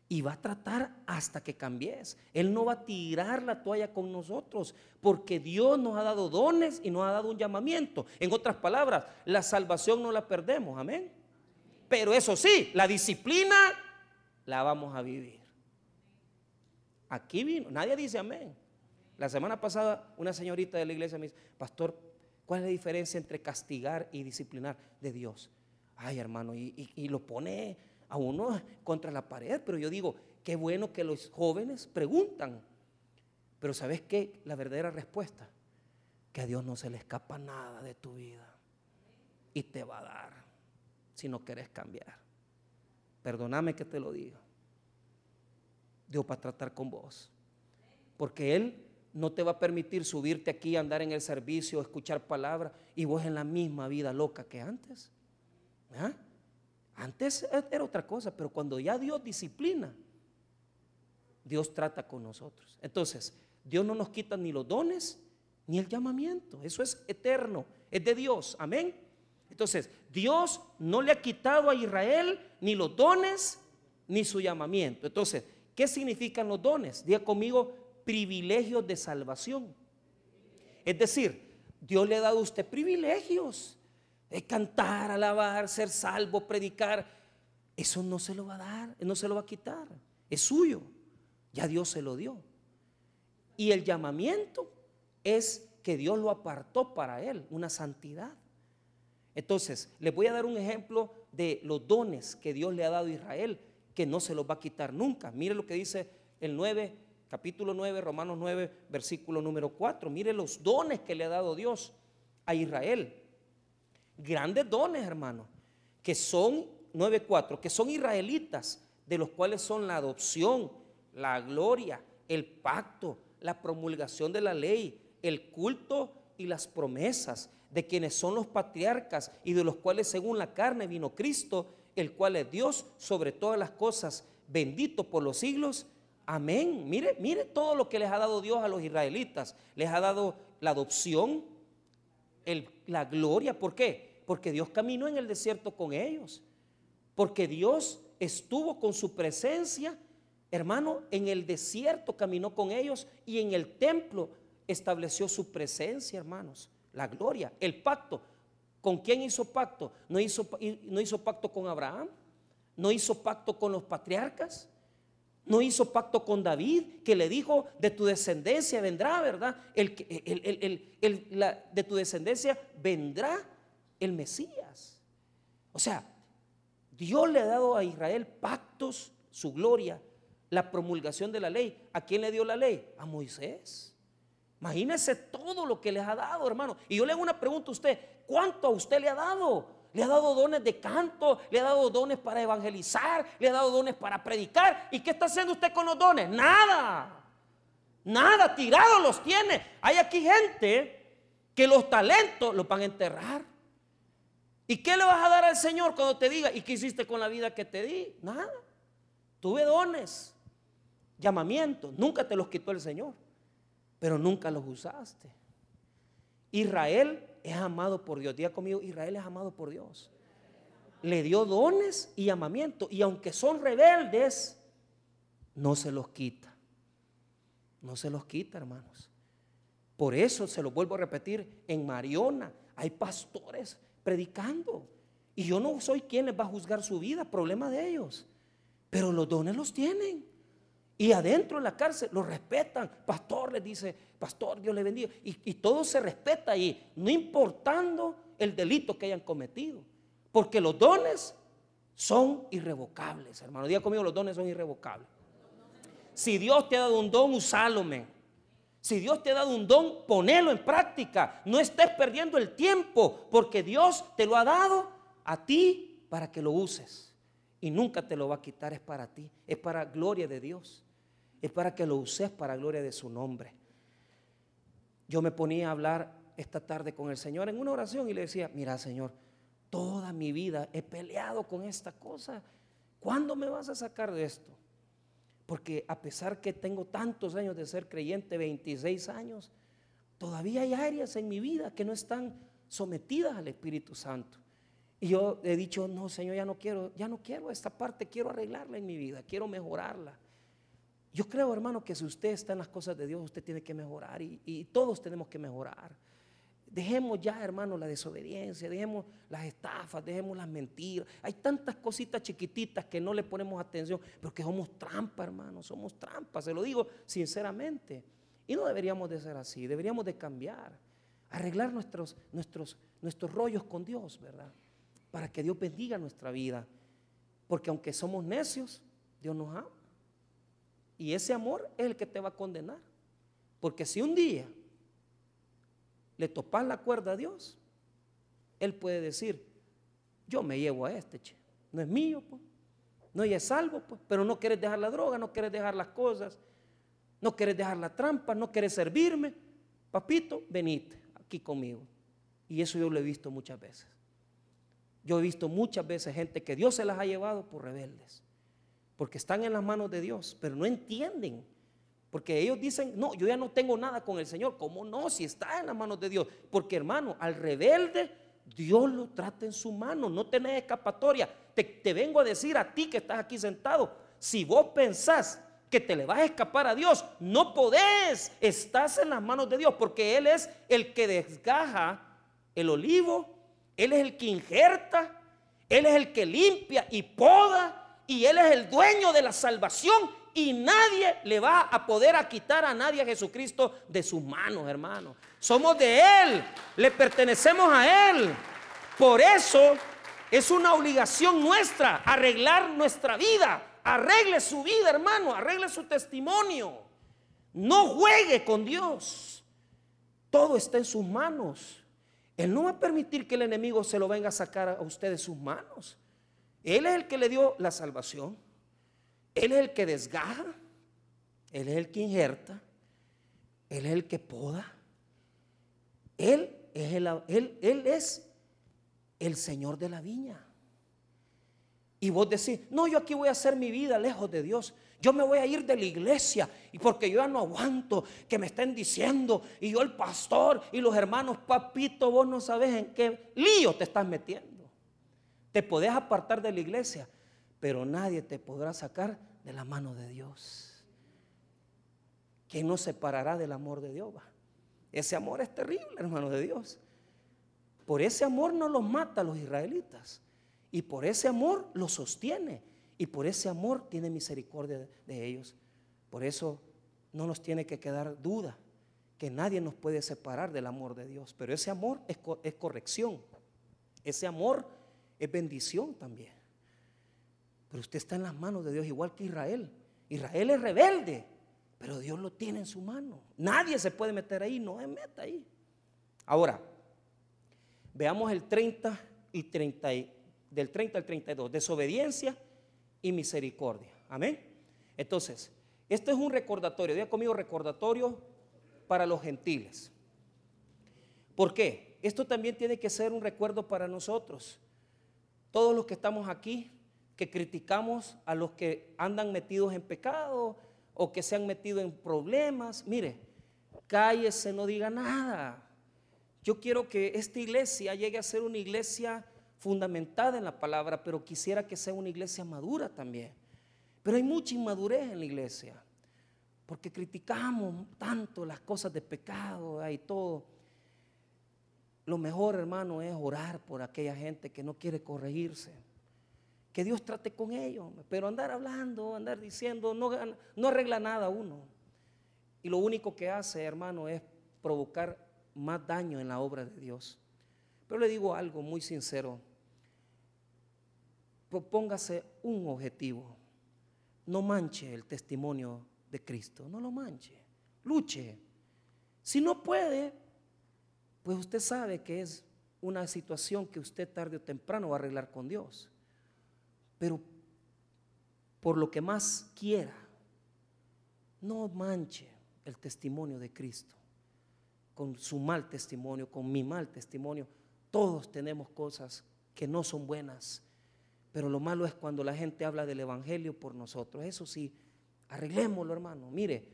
Y va a tratar hasta que cambies. Él no va a tirar la toalla con nosotros, porque Dios nos ha dado dones y nos ha dado un llamamiento. En otras palabras, la salvación no la perdemos, amén. Pero eso sí, la disciplina la vamos a vivir. Aquí vino, nadie dice amén. La semana pasada una señorita de la iglesia me dice, pastor, ¿cuál es la diferencia entre castigar y disciplinar de Dios? Ay, hermano, y, y lo pone a uno contra la pared, pero yo digo, qué bueno que los jóvenes preguntan. Pero ¿sabes qué? La verdadera respuesta, que a Dios no se le escapa nada de tu vida y te va a dar si no quieres cambiar. Perdóname que te lo diga. Dios va a tratar con vos. Porque Él no te va a permitir subirte aquí, andar en el servicio, escuchar palabras y vos en la misma vida loca que antes. ¿Ah? Antes era otra cosa, pero cuando ya Dios disciplina, Dios trata con nosotros. Entonces, Dios no nos quita ni los dones ni el llamamiento. Eso es eterno, es de Dios. Amén. Entonces, Dios no le ha quitado a Israel ni los dones ni su llamamiento. Entonces, ¿qué significan los dones? Diga conmigo, privilegios de salvación. Es decir, Dios le ha dado a usted privilegios cantar, alabar, ser salvo, predicar, eso no se lo va a dar, no se lo va a quitar, es suyo, ya Dios se lo dio. Y el llamamiento es que Dios lo apartó para él, una santidad. Entonces, les voy a dar un ejemplo de los dones que Dios le ha dado a Israel, que no se los va a quitar nunca. Mire lo que dice el 9, capítulo 9, Romanos 9, versículo número 4. Mire los dones que le ha dado Dios a Israel grandes dones, hermano, que son 9.4, que son israelitas, de los cuales son la adopción, la gloria, el pacto, la promulgación de la ley, el culto y las promesas, de quienes son los patriarcas y de los cuales según la carne vino Cristo, el cual es Dios sobre todas las cosas, bendito por los siglos. Amén. Mire, mire todo lo que les ha dado Dios a los israelitas. Les ha dado la adopción, la gloria. ¿Por qué? Porque Dios caminó en el desierto con ellos. Porque Dios estuvo con su presencia, hermano, en el desierto caminó con ellos y en el templo estableció su presencia, hermanos. La gloria, el pacto. ¿Con quién hizo pacto? No hizo, no hizo pacto con Abraham, no hizo pacto con los patriarcas, no hizo pacto con David, que le dijo, de tu descendencia vendrá, ¿verdad? El, de tu descendencia vendrá el Mesías. O sea, Dios le ha dado a Israel pactos, su gloria, la promulgación de la ley. ¿A quién le dio la ley? A Moisés. Imagínese todo lo que les ha dado, hermano. Y yo le hago una pregunta a usted, ¿cuánto a usted le ha dado? Le ha dado dones de canto, le ha dado dones para evangelizar, le ha dado dones para predicar. ¿Y qué está haciendo usted con los dones? Nada. Nada, tirados los tiene. Hay aquí gente que los talentos los van a enterrar. ¿Y qué le vas a dar al Señor cuando te diga, ¿y qué hiciste con la vida que te di? Nada. Tuve dones, llamamientos, nunca te los quitó el Señor, pero nunca los usaste. Israel es amado por Dios. Diga conmigo, Israel es amado por Dios. Le dio dones y llamamiento. Y aunque son rebeldes, no se los quita. No se los quita, hermanos. Por eso se lo vuelvo a repetir, en Mariona hay pastores predicando. Y yo no soy quien les va a juzgar su vida, problema de ellos. Pero los dones los tienen. Y adentro en la cárcel lo respetan. Pastor les dice, pastor, Dios le bendiga. Y, todo se respeta ahí, no importando el delito que hayan cometido. Porque los dones son irrevocables, hermano. Diga conmigo, los dones son irrevocables. Si Dios te ha dado un don, usalo, Si Dios te ha dado un don, ponelo en práctica. No estés perdiendo el tiempo, porque Dios te lo ha dado a ti para que lo uses y nunca te lo va a quitar, es para ti, es para gloria de Dios, es para que lo uses para gloria de su nombre. Yo me ponía a hablar esta tarde con el Señor en una oración y le decía, mira Señor, toda mi vida he peleado con esta cosa, ¿cuándo me vas a sacar de esto? Porque a pesar que tengo tantos años de ser creyente, 26 años, todavía hay áreas en mi vida que no están sometidas al Espíritu Santo. Y yo he dicho, no, Señor, ya no quiero, ya no quiero esta parte, quiero arreglarla en mi vida, quiero mejorarla. Yo creo, hermano, que si usted está en las cosas de Dios, usted tiene que mejorar y, y todos tenemos que mejorar. Dejemos ya, hermano, la desobediencia, dejemos las estafas, dejemos las mentiras. Hay tantas cositas chiquititas que no le ponemos atención, pero que somos trampa, hermano, somos trampa, se lo digo sinceramente. Y no deberíamos de ser así, deberíamos de cambiar, arreglar nuestros, nuestros, nuestros rollos con Dios, ¿verdad? Para que Dios bendiga nuestra vida. Porque aunque somos necios, Dios nos ama. Y ese amor es el que te va a condenar. Porque si un día le topas la cuerda a Dios, Él puede decir, yo me llevo a este, no es mío, pues. no es salvo, pues. pero no quieres dejar la droga, no quieres dejar las cosas, no quieres dejar la trampa, no quieres servirme, papito, venite aquí conmigo. Y eso yo lo he visto muchas veces. Yo he visto muchas veces gente que Dios se las ha llevado por rebeldes, porque están en las manos de Dios, pero no entienden porque ellos dicen, no, yo ya no tengo nada con el Señor. ¿Cómo no? Si está en las manos de Dios. Porque hermano, al rebelde, Dios lo trata en su mano. No tenés escapatoria. Te, te vengo a decir a ti que estás aquí sentado. Si vos pensás que te le vas a escapar a Dios, no podés. Estás en las manos de Dios. Porque Él es el que desgaja el olivo. Él es el que injerta. Él es el que limpia y poda. Y Él es el dueño de la salvación y nadie le va a poder a quitar a nadie a Jesucristo de sus manos, hermano. Somos de Él, le pertenecemos a Él. Por eso es una obligación nuestra arreglar nuestra vida. Arregle su vida, hermano, arregle su testimonio. No juegue con Dios. Todo está en sus manos. Él no va a permitir que el enemigo se lo venga a sacar a usted de sus manos. Él es el que le dio la salvación. Él es el que desgaja, Él es el que injerta, Él es el que poda. Él es el, él, él es el Señor de la viña. Y vos decís, no, yo aquí voy a hacer mi vida lejos de Dios. Yo me voy a ir de la iglesia y porque yo ya no aguanto que me estén diciendo y yo el pastor y los hermanos, papito, vos no sabes en qué lío te estás metiendo. Te podés apartar de la iglesia, pero nadie te podrá sacar de la mano de Dios. ¿Quién nos separará del amor de Dios? Ese amor es terrible, hermano de Dios. Por ese amor no los mata a los israelitas. Y por ese amor los sostiene. Y por ese amor tiene misericordia de ellos. Por eso no nos tiene que quedar duda que nadie nos puede separar del amor de Dios. Pero ese amor es, corrección. Ese amor es bendición también. Pero usted está en las manos de Dios igual que Israel. Israel es rebelde, pero Dios lo tiene en su mano. Nadie se puede meter ahí, no se meta ahí. Ahora, veamos el 30 y 30, del 30 al 32, desobediencia y misericordia. Amén. Entonces, esto es un recordatorio, diga conmigo recordatorio para los gentiles. ¿Por qué? Esto también tiene que ser un recuerdo para nosotros. Todos los que estamos aquí que criticamos a los que andan metidos en pecado o que se han metido en problemas. Mire, cállese, no diga nada. Yo quiero que esta iglesia llegue a ser una iglesia fundamentada en la palabra, pero quisiera que sea una iglesia madura también. Pero hay mucha inmadurez en la iglesia, porque criticamos tanto las cosas de pecado y todo. Lo mejor, hermano, es orar por aquella gente que no quiere corregirse que Dios trate con ellos. Pero andar hablando, andar diciendo, no, no arregla nada uno. Y lo único que hace, hermano, es provocar más daño en la obra de Dios. Pero le digo algo muy sincero. Propóngase un objetivo. No manche el testimonio de Cristo. No lo manche. Luche. Si no puede, pues usted sabe que es una situación que usted tarde o temprano va a arreglar con Dios pero por lo que más quiera, no manche el testimonio de Cristo con su mal testimonio, con mi mal testimonio. Todos tenemos cosas que no son buenas, pero lo malo es cuando la gente habla del Evangelio por nosotros. Eso sí, arreglémoslo, hermano. Mire,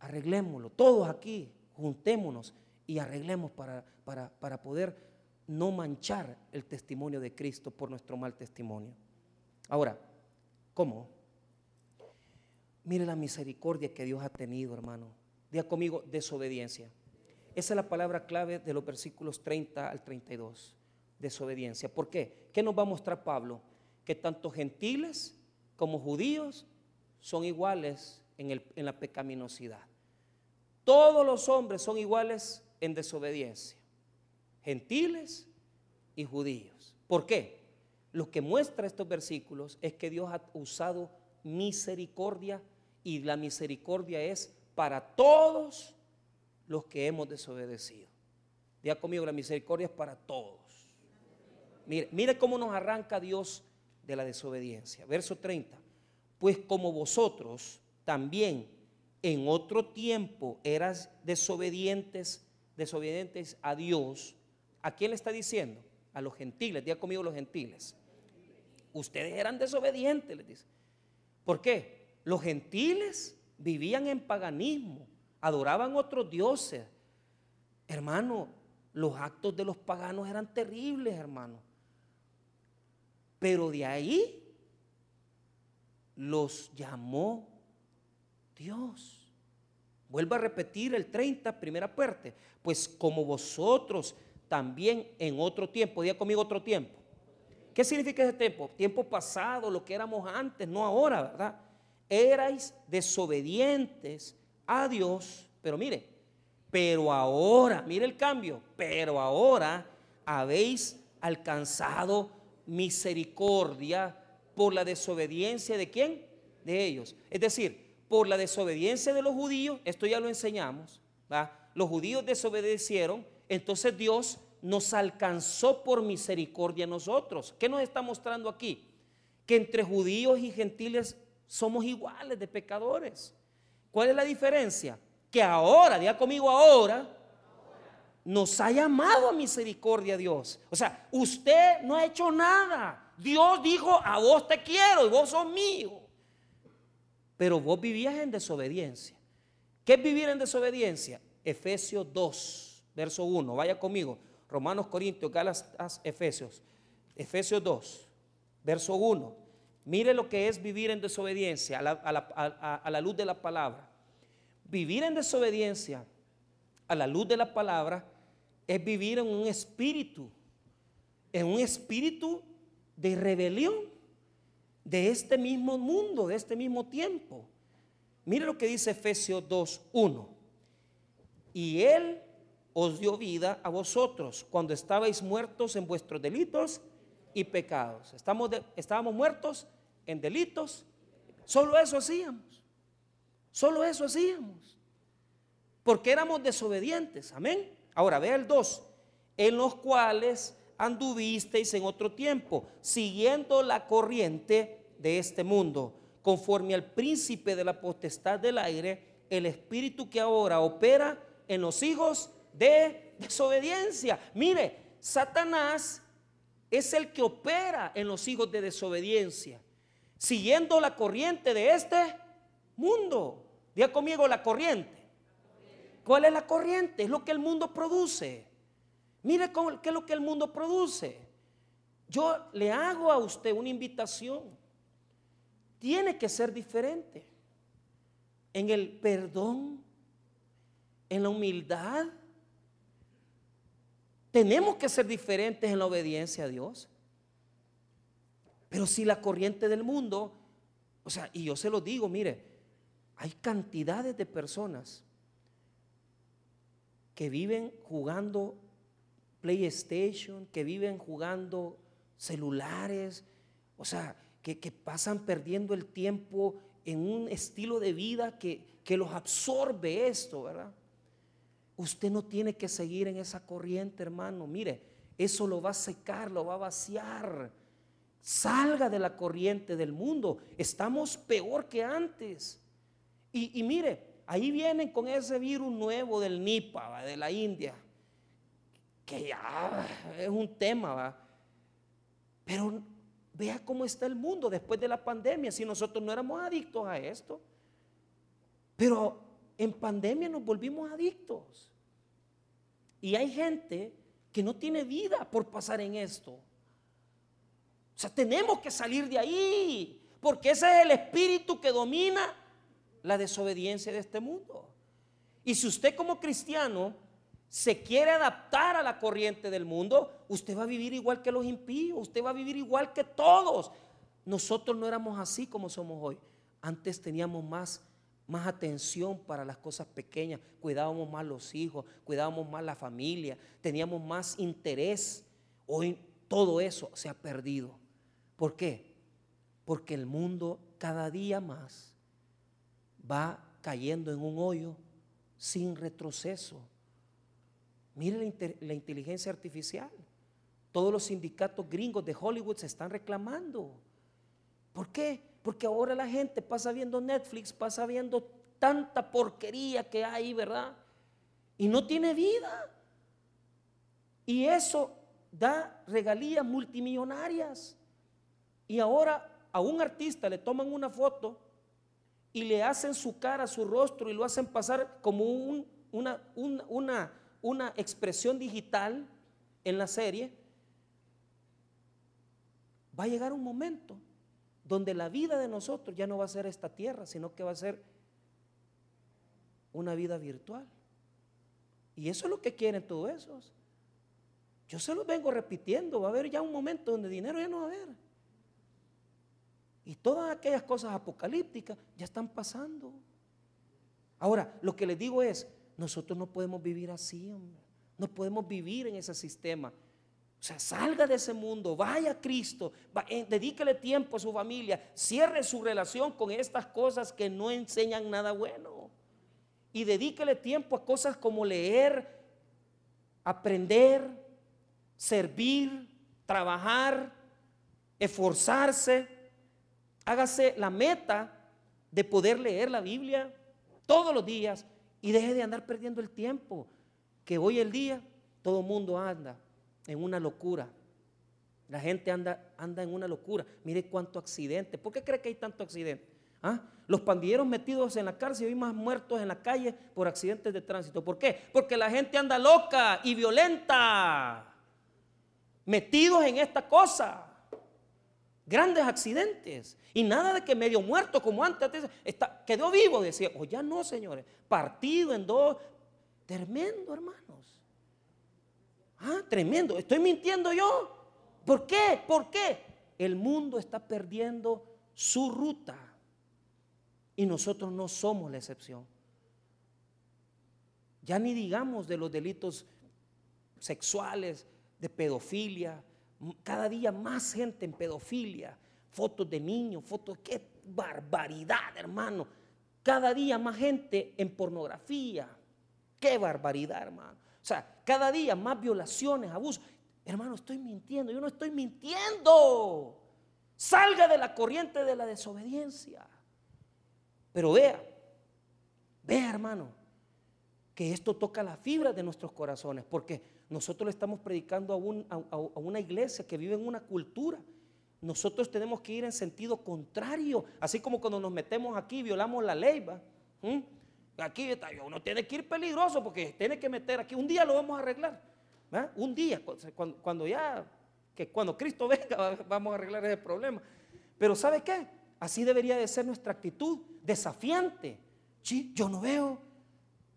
arreglémoslo. Todos aquí, juntémonos y arreglemos para, para, para poder no manchar el testimonio de Cristo por nuestro mal testimonio. Ahora, ¿cómo? Mire la misericordia que Dios ha tenido, hermano. Diga conmigo, desobediencia. Esa es la palabra clave de los versículos 30 al 32. Desobediencia. ¿Por qué? ¿Qué nos va a mostrar Pablo? Que tanto gentiles como judíos son iguales en, en la pecaminosidad. Todos los hombres son iguales en desobediencia. Gentiles y judíos. ¿Por qué? Lo que muestra estos versículos es que Dios ha usado misericordia y la misericordia es para todos los que hemos desobedecido. Diga conmigo, la misericordia es para todos. Mire, cómo nos arranca Dios de la desobediencia. Verso 30. Pues como vosotros también en otro tiempo eras desobedientes, desobedientes a Dios, ¿a quién le está diciendo? A los gentiles, diga conmigo los gentiles. Ustedes eran desobedientes, les dice. ¿Por qué? Los gentiles vivían en paganismo, adoraban otros dioses. Hermano, los actos de los paganos eran terribles, hermano. Pero de ahí los llamó Dios. Vuelvo a repetir el 30, primera parte. Pues como vosotros también en otro tiempo, diga conmigo otro tiempo. ¿Qué significa ese tiempo? Tiempo pasado, lo que éramos antes, no ahora, ¿verdad? Erais desobedientes a Dios, pero mire, pero ahora, mire el cambio, pero ahora habéis alcanzado misericordia por la desobediencia de quién? De ellos. Es decir, por la desobediencia de los judíos, esto ya lo enseñamos, los judíos desobedecieron, entonces Dios nos alcanzó por misericordia a nosotros. ¿Qué nos está mostrando aquí? Que entre judíos y gentiles somos iguales de pecadores. ¿Cuál es la diferencia? Que ahora, diga conmigo ahora, nos ha llamado a misericordia Dios. O sea, usted no ha hecho nada. Dios dijo, a vos te quiero y vos sos mío. Pero vos vivías en desobediencia. ¿Qué es vivir en desobediencia? Efesios 2, verso 1. Vaya conmigo. Romanos, Corintios, Gálatas, Efesios. Efesios 2, verso 1. Mire lo que es vivir en desobediencia a la, a la luz de la palabra. Vivir en desobediencia a la luz de la palabra es vivir en un espíritu, en un espíritu de rebelión de este mismo mundo, de este mismo tiempo. Mire lo que dice Efesios 2.1. Y Él os dio vida a vosotros cuando estabais muertos en vuestros delitos y pecados. Estamos estábamos muertos en delitos. Solo eso hacíamos. Solo eso hacíamos. Porque éramos desobedientes. Amén. Ahora vea el 2, en los cuales anduvisteis en otro tiempo, siguiendo la corriente de este mundo, conforme al príncipe de la potestad del aire, el espíritu que ahora opera en los hijos de desobediencia. Mire, Satanás es el que opera en los hijos de desobediencia, siguiendo la corriente de este mundo. Diga conmigo la corriente. ¿Cuál es la corriente? Es lo que el mundo produce. Mire cómo, qué es lo que el mundo produce. Yo le hago a usted una invitación. Tiene que ser diferente. En el perdón, en la humildad. Tenemos que ser diferentes en la obediencia a Dios. Pero si la corriente del mundo, o sea, y yo se lo digo, mire, hay cantidades de personas que viven jugando PlayStation, que viven jugando celulares, o sea, que, pasan perdiendo el tiempo en un estilo de vida que, que los absorbe esto, ¿verdad? Usted no tiene que seguir en esa corriente, hermano. Mire, eso lo va a secar, lo va a vaciar. Salga de la corriente del mundo. Estamos peor que antes. Y, y mire, ahí vienen con ese virus nuevo del Nipa, de la India, que ya es un tema, ¿va? pero vea cómo está el mundo después de la pandemia, si nosotros no éramos adictos a esto, pero en pandemia nos volvimos adictos. Y hay gente que no tiene vida por pasar en esto. O sea, tenemos que salir de ahí, porque ese es el espíritu que domina la desobediencia de este mundo. Y si usted como cristiano se quiere adaptar a la corriente del mundo, usted va a vivir igual que los impíos, usted va a vivir igual que todos. Nosotros no éramos así como somos hoy. Antes teníamos más, más atención para las cosas pequeñas, cuidábamos más los hijos, cuidábamos más la familia, teníamos más interés. Hoy todo eso se ha perdido. ¿Por qué? Porque el mundo cada día más va cayendo en un hoyo sin retroceso. Mire la, inteligencia artificial. Todos los sindicatos gringos de Hollywood se están reclamando. ¿Por qué? Porque ahora la gente pasa viendo Netflix, pasa viendo tanta porquería que hay, ¿verdad? Y no tiene vida. Y eso da regalías multimillonarias. Y ahora a un artista le toman una foto y le hacen su cara, su rostro y lo hacen pasar como una, una, una expresión digital en la serie, va a llegar un momento donde la vida de nosotros ya no va a ser esta tierra, sino que va a ser una vida virtual. Y eso es lo que quieren todos esos. Yo se los vengo repitiendo, va a haber ya un momento donde dinero ya no va a haber. Y todas aquellas cosas apocalípticas ya están pasando. Ahora, lo que les digo es, nosotros no podemos vivir así, hombre. No podemos vivir en ese sistema. O sea, salga de ese mundo, vaya a Cristo, eh, dedíquele tiempo a su familia, cierre su relación con estas cosas que no enseñan nada bueno. Y dedíquele tiempo a cosas como leer, aprender, servir, trabajar, esforzarse Hágase la meta de poder leer la Biblia todos los días y deje de andar perdiendo el tiempo. Que hoy el día todo el mundo anda en una locura. La gente anda, anda en una locura. Mire cuánto accidente. ¿Por qué cree que hay tanto accidente? ¿Ah? Los pandilleros metidos en la cárcel y más muertos en la calle por accidentes de tránsito. ¿Por qué? Porque la gente anda loca y violenta. Metidos en esta cosa grandes accidentes. Y nada de que medio muerto como antes, está, quedó vivo, decía. O ya no, señores. Partido en dos. Tremendo, hermanos. Ah, tremendo. ¿Estoy mintiendo yo? ¿Por qué? ¿Por qué? El mundo está perdiendo su ruta. Y nosotros no somos la excepción. Ya ni digamos de los delitos sexuales, de pedofilia, cada día más gente en pedofilia, fotos de niños, fotos, qué barbaridad, hermano. Cada día más gente en pornografía, qué barbaridad, hermano. O sea, cada día más violaciones, abusos. Hermano, estoy mintiendo, yo no estoy mintiendo. Salga de la corriente de la desobediencia. Pero vea, vea, hermano, que esto toca la fibra de nuestros corazones, porque nosotros le estamos predicando a, una iglesia que vive en una cultura. Nosotros tenemos que ir en sentido contrario, así como cuando nos metemos aquí violamos la ley. ¿va? ¿Mm? Aquí uno tiene que ir peligroso porque tiene que meter aquí. Un día lo vamos a arreglar. Un día, cuando, ya, que cuando Cristo <laughs> venga vamos a arreglar ese problema. Pero ¿sabe qué? Así debería de ser nuestra actitud, desafiante. Sí, yo no veo,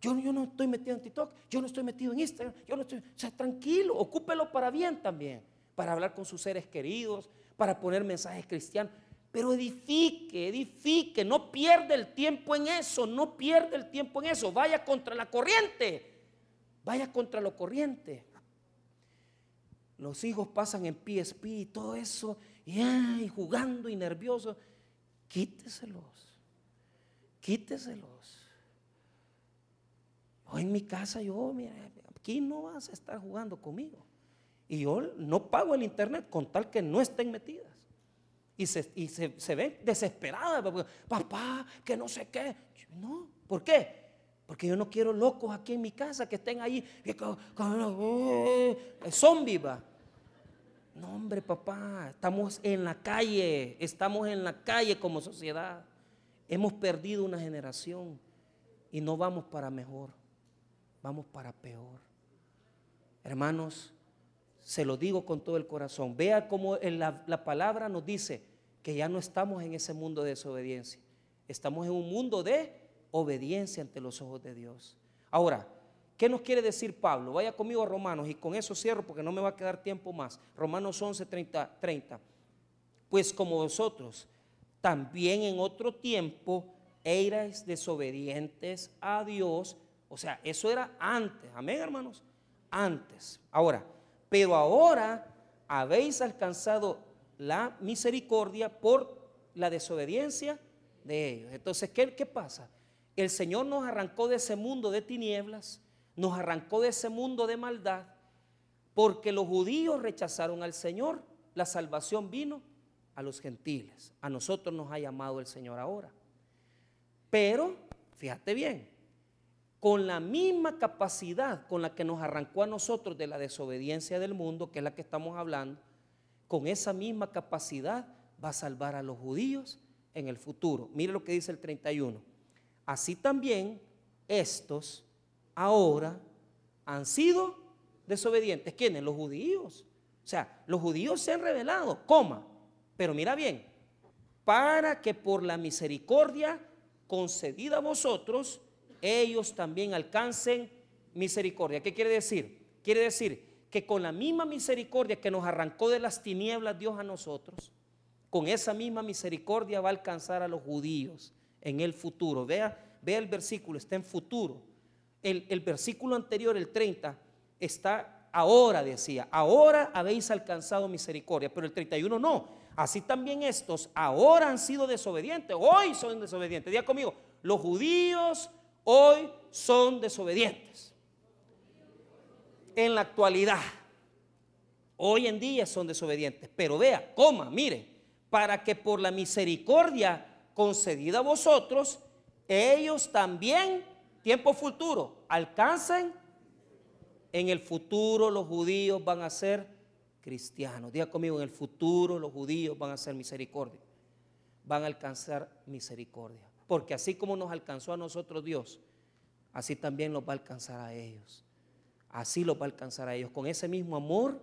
yo, no estoy metido en TikTok, yo no estoy metido en Instagram, yo no estoy, o sea, tranquilo, ocúpelo para bien también, para hablar con sus seres queridos, para poner mensajes cristianos, pero edifique, edifique, no pierda el tiempo en eso, no pierda el tiempo en eso, vaya contra la corriente, vaya contra lo corriente. Los hijos pasan en PSP y todo eso, y, jugando y nerviosos, quíteselos, quíteselos. O en mi casa yo, mira, aquí no vas a estar jugando conmigo. Y yo no pago el internet con tal que no estén metidas. Y se, y se, ven desesperadas. Papá, que no sé qué. No, ¿por qué? Porque yo no quiero locos aquí en mi casa que estén ahí. Zombie va. No, hombre, papá, estamos en la calle, estamos en la calle como sociedad. Hemos perdido una generación y no vamos para mejor vamos para peor. Hermanos, se lo digo con todo el corazón. Vea cómo la, la palabra nos dice que ya no estamos en ese mundo de desobediencia. Estamos en un mundo de obediencia ante los ojos de Dios. Ahora, ¿qué nos quiere decir Pablo? Vaya conmigo a Romanos y con eso cierro porque no me va a quedar tiempo más. Romanos 11, 30. 30. Pues como vosotros también en otro tiempo erais desobedientes a Dios. O sea, eso era antes. Amén, hermanos. Antes. Ahora, pero ahora habéis alcanzado la misericordia por la desobediencia de ellos. Entonces, ¿qué, ¿qué, pasa? El Señor nos arrancó de ese mundo de tinieblas, nos arrancó de ese mundo de maldad, porque los judíos rechazaron al Señor, la salvación vino a los gentiles. A nosotros nos ha llamado el Señor ahora. Pero, fíjate bien, con la misma capacidad con la que nos arrancó a nosotros de la desobediencia del mundo, que es la que estamos hablando, con esa misma capacidad va a salvar a los judíos en el futuro. Mire lo que dice el 31. Así también estos ahora han sido desobedientes. ¿Quiénes? Los judíos. O sea, los judíos se han revelado, coma, pero mira bien, para que por la misericordia concedida a vosotros, ellos también alcancen misericordia. ¿Qué quiere decir? Quiere decir que con la misma misericordia que nos arrancó de las tinieblas Dios a nosotros, con esa misma misericordia va a alcanzar a los judíos en el futuro. Vea, vea el versículo, está en futuro. El, el versículo anterior, el 30, está ahora, decía, ahora habéis alcanzado misericordia, pero el 31 no. Así también estos ahora han sido desobedientes, hoy son desobedientes. Diga conmigo, los judíos hoy son desobedientes. En la actualidad, hoy en día son desobedientes. Pero vea, coma, mire, para que por la misericordia concedida a vosotros, ellos también, tiempo futuro, alcancen. En el futuro los judíos van a ser cristianos. Diga conmigo, en el futuro los judíos van a hacer misericordia. Van a alcanzar misericordia. Porque así como nos alcanzó a nosotros Dios, así también los va a alcanzar a ellos. Así los va a alcanzar a ellos. Con ese mismo amor,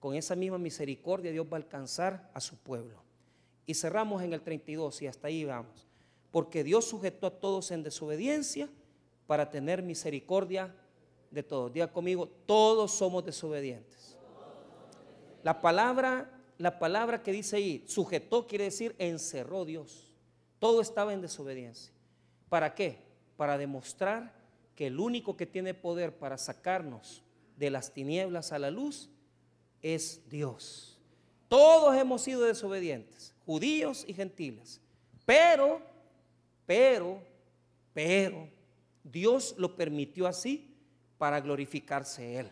con esa misma misericordia, Dios va a alcanzar a su pueblo. Y cerramos en el 32 y hasta ahí vamos. Porque Dios sujetó a todos en desobediencia para tener misericordia de todos. Diga conmigo, todos somos desobedientes. La palabra, la palabra que dice ahí, sujetó, quiere decir encerró Dios. Todo estaba en desobediencia. ¿Para qué? Para demostrar que el único que tiene poder para sacarnos de las tinieblas a la luz es Dios. Todos hemos sido desobedientes, judíos y gentiles. Pero, pero, pero, Dios lo permitió así para glorificarse Él.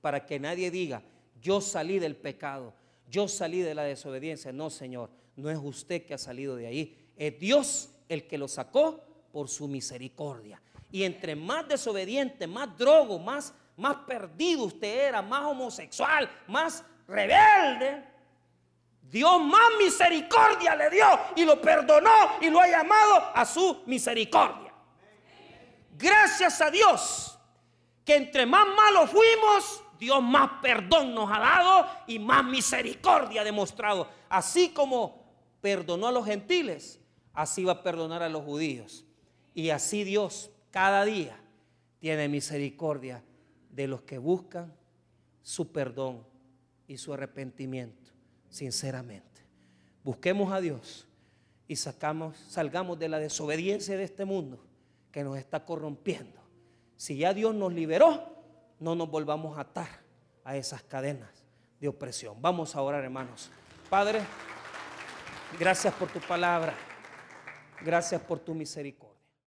Para que nadie diga, yo salí del pecado, yo salí de la desobediencia. No, Señor, no es usted que ha salido de ahí, es Dios el que lo sacó por su misericordia. Y entre más desobediente, más drogo, más, más perdido usted era, más homosexual, más rebelde, Dios más misericordia le dio y lo perdonó y lo ha llamado a su misericordia. Gracias a Dios que entre más malos fuimos, Dios más perdón nos ha dado y más misericordia ha demostrado. Así como perdonó a los gentiles, así va a perdonar a los judíos. Y así Dios cada día tiene misericordia de los que buscan su perdón y su arrepentimiento, sinceramente. Busquemos a Dios y sacamos, salgamos de la desobediencia de este mundo que nos está corrompiendo. Si ya Dios nos liberó, no nos volvamos a atar a esas cadenas de opresión. Vamos a orar, hermanos. Padre, gracias por tu palabra. Gracias por tu misericordia.